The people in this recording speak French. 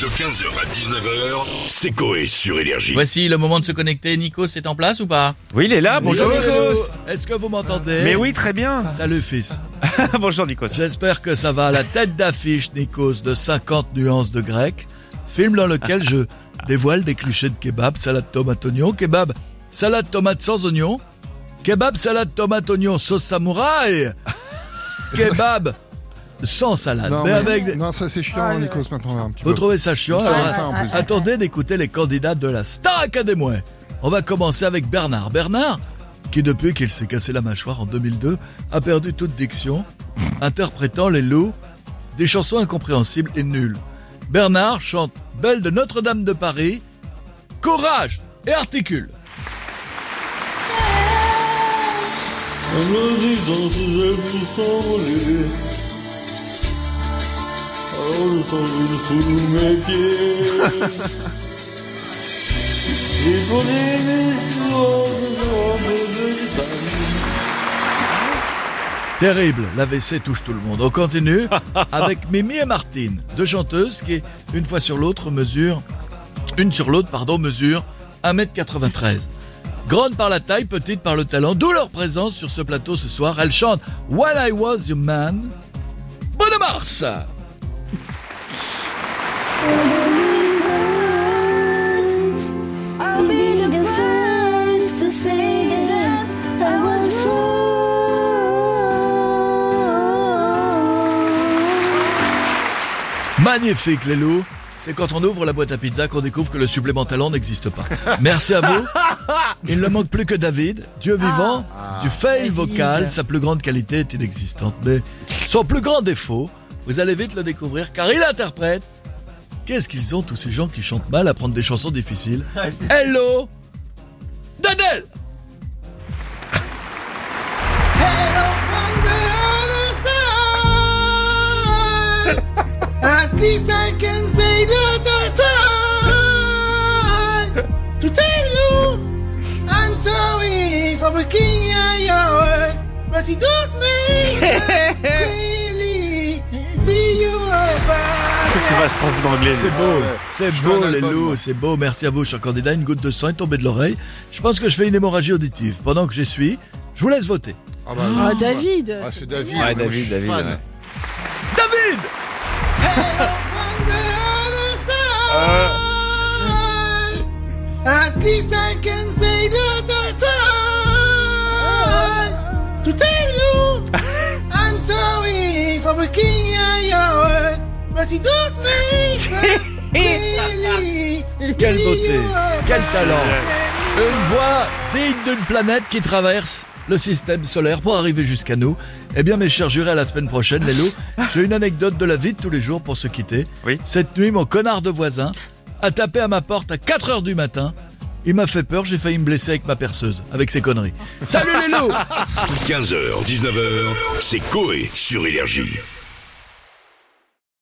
De 15h à 19h, c'est Coé sur Énergie. Voici le moment de se connecter. Nico, c'est en place ou pas? Oui, il est là. Bonjour Nikos. Est-ce que vous m'entendez? Mais oui, très bien. Salut fils. Bonjour Nikos. J'espère que ça va à la tête d'affiche, Nikos, de 50 nuances de grec. Film dans lequel je dévoile des clichés de kebab, salade tomate oignon, kebab, salade tomate sans oignon, kebab, salade tomate oignon, sauce samouraï, kebab sans salade. Non, mais mais- avec des- non, ça c'est chiant, Nikos, maintenant, un petit Vous peu. trouvez ça chiant Ça, Alors, ça, en plus. Attendez d'écouter les candidats de la Star Academy. On va commencer avec Bernard. Bernard, qui depuis qu'il s'est cassé la mâchoire en 2002, a perdu toute diction, interprétant les loups, des chansons incompréhensibles et nulles. Bernard chante Belle de Notre-Dame de Paris, Courage et articule. Terrible, l'AVC touche tout le monde. On continue avec Mimi et Martine, deux chanteuses qui, une fois sur l'autre, mesurent, une sur l'autre, pardon, mesure 1m93. Grande par la taille, petite par le talent, d'où leur présence sur ce plateau ce soir. Elles chantent When I Was Your Man. Bonne mars Magnifique les loups c'est quand on ouvre la boîte à pizza qu'on découvre que le supplément talent n'existe pas. Merci à vous. Il ne manque plus que David, Dieu vivant, du fail vocal, sa plus grande qualité est inexistante. Mais son plus grand défaut, vous allez vite le découvrir car il interprète. Qu'est-ce qu'ils ont tous ces gens qui chantent mal à prendre des chansons difficiles Hello Dadel At least I can say that I tried to tell you I'm sorry for breaking your heart, but it don't make apart. Tu vas se prendre d'anglais. C'est beau, c'est Je beau les loups, c'est beau. Merci à vous, cher candidat. Une goutte de sang est tombée de l'oreille. Je pense que je fais une hémorragie auditive. Pendant que j'y suis, je vous laisse voter. Ah, bah, Ah, David ah, c'est David. Ouais, moi, David, je suis David, fan. ouais. David On the other side, at least I can say that I tried to tell you I'm sorry for breaking your but it don't make really Quelle beauté, quel talent. Une voix digne d'une planète qui traverse le système solaire pour arriver jusqu'à nous. Eh bien, mes chers jurés, à la semaine prochaine, les loups. J'ai une anecdote de la vie de tous les jours pour se quitter. Oui. Cette nuit, mon connard de voisin a tapé à ma porte à 4 heures du matin. Il m'a fait peur, j'ai failli me blesser avec ma perceuse, avec ses conneries. Salut les loups 15h, 19h, c'est Coé sur Énergie.